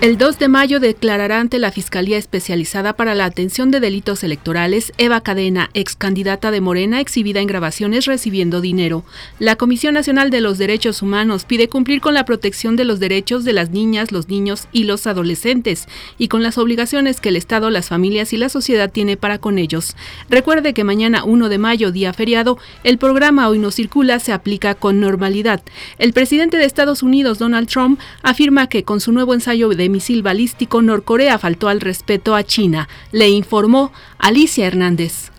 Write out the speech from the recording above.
El 2 de mayo declarará ante la Fiscalía Especializada para la Atención de Delitos Electorales Eva Cadena, ex candidata de Morena, exhibida en grabaciones recibiendo dinero. La Comisión Nacional de los Derechos Humanos pide cumplir con la protección de los derechos de las niñas, los niños y los adolescentes y con las obligaciones que el Estado, las familias y la sociedad tiene para con ellos. Recuerde que mañana 1 de mayo, día feriado, el programa Hoy no circula se aplica con normalidad. El presidente de Estados Unidos, Donald Trump, afirma que con su nuevo ensayo de misil balístico, Norcorea faltó al respeto a China, le informó Alicia Hernández.